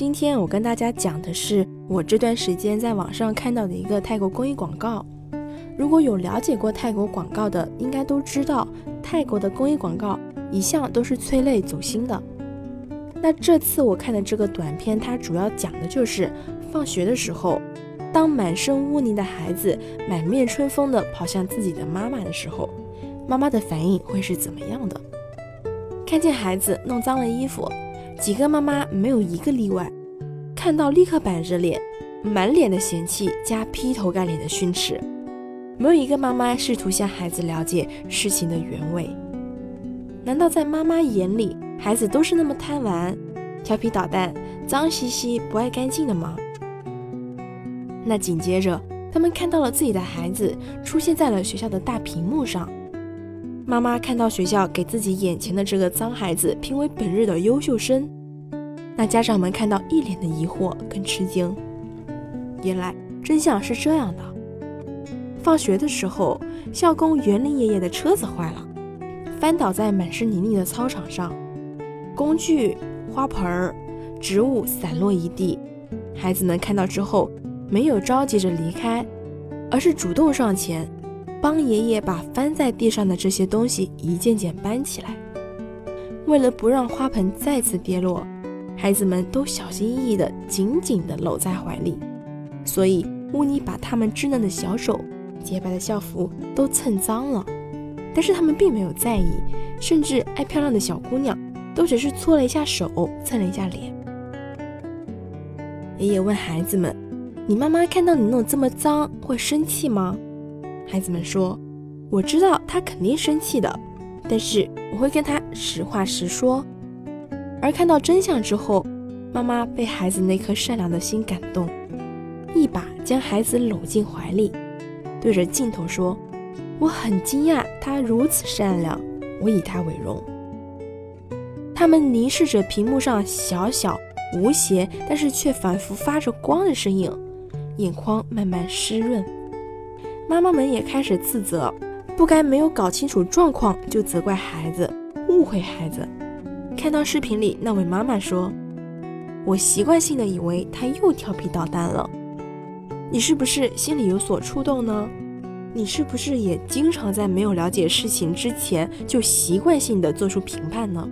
今天我跟大家讲的是我这段时间在网上看到的一个泰国公益广告。如果有了解过泰国广告的，应该都知道，泰国的公益广告一向都是催泪走心的。那这次我看的这个短片，它主要讲的就是放学的时候，当满身污泥的孩子满面春风的跑向自己的妈妈的时候，妈妈的反应会是怎么样的？看见孩子弄脏了衣服，几个妈妈没有一个例外，看到立刻板着脸，满脸的嫌弃加劈头盖脸的训斥。没有一个妈妈试图向孩子了解事情的原委。难道在妈妈眼里，孩子都是那么贪玩、调皮捣蛋、脏兮兮、不爱干净的吗？那紧接着，他们看到了自己的孩子出现在了学校的大屏幕上。妈妈看到学校给自己眼前的这个脏孩子评为本日的优秀生，那家长们看到一脸的疑惑跟吃惊。原来真相是这样的。放学的时候，校工园林爷爷的车子坏了，翻倒在满是泥泞的操场上，工具、花盆儿、植物散落一地。孩子们看到之后，没有着急着离开，而是主动上前，帮爷爷把翻在地上的这些东西一件件搬起来。为了不让花盆再次跌落，孩子们都小心翼翼地紧紧地搂在怀里，所以污泥把他们稚嫩的小手。洁白的校服都蹭脏了，但是他们并没有在意，甚至爱漂亮的小姑娘都只是搓了一下手，蹭了一下脸。爷爷问孩子们：“你妈妈看到你弄这么脏，会生气吗？”孩子们说：“我知道她肯定生气的，但是我会跟她实话实说。”而看到真相之后，妈妈被孩子那颗善良的心感动，一把将孩子搂进怀里。对着镜头说：“我很惊讶，他如此善良，我以他为荣。”他们凝视着屏幕上小小无邪，但是却反复发着光的身影，眼眶慢慢湿润。妈妈们也开始自责，不该没有搞清楚状况就责怪孩子，误会孩子。看到视频里那位妈妈说：“我习惯性的以为他又调皮捣蛋了。”你是不是心里有所触动呢？你是不是也经常在没有了解事情之前就习惯性的做出评判呢？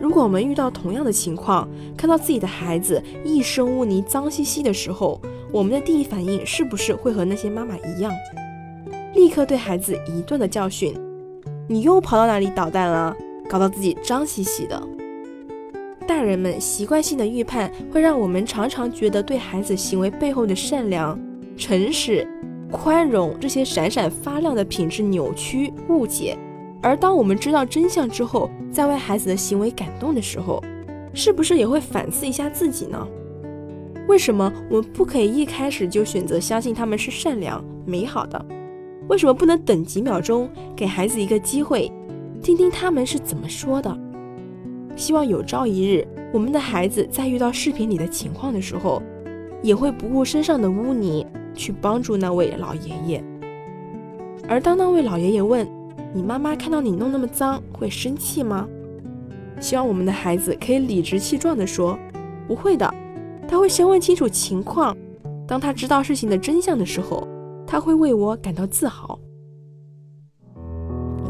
如果我们遇到同样的情况，看到自己的孩子一身污泥、脏兮兮的时候，我们的第一反应是不是会和那些妈妈一样，立刻对孩子一顿的教训？你又跑到哪里捣蛋了？搞到自己脏兮兮的。大人们习惯性的预判，会让我们常常觉得对孩子行为背后的善良、诚实、宽容这些闪闪发亮的品质扭曲、误解。而当我们知道真相之后，在为孩子的行为感动的时候，是不是也会反思一下自己呢？为什么我们不可以一开始就选择相信他们是善良、美好的？为什么不能等几秒钟，给孩子一个机会，听听他们是怎么说的？希望有朝一日，我们的孩子在遇到视频里的情况的时候，也会不顾身上的污泥去帮助那位老爷爷。而当那位老爷爷问：“你妈妈看到你弄那么脏，会生气吗？”希望我们的孩子可以理直气壮地说：“不会的。”他会先问清楚情况，当他知道事情的真相的时候，他会为我感到自豪。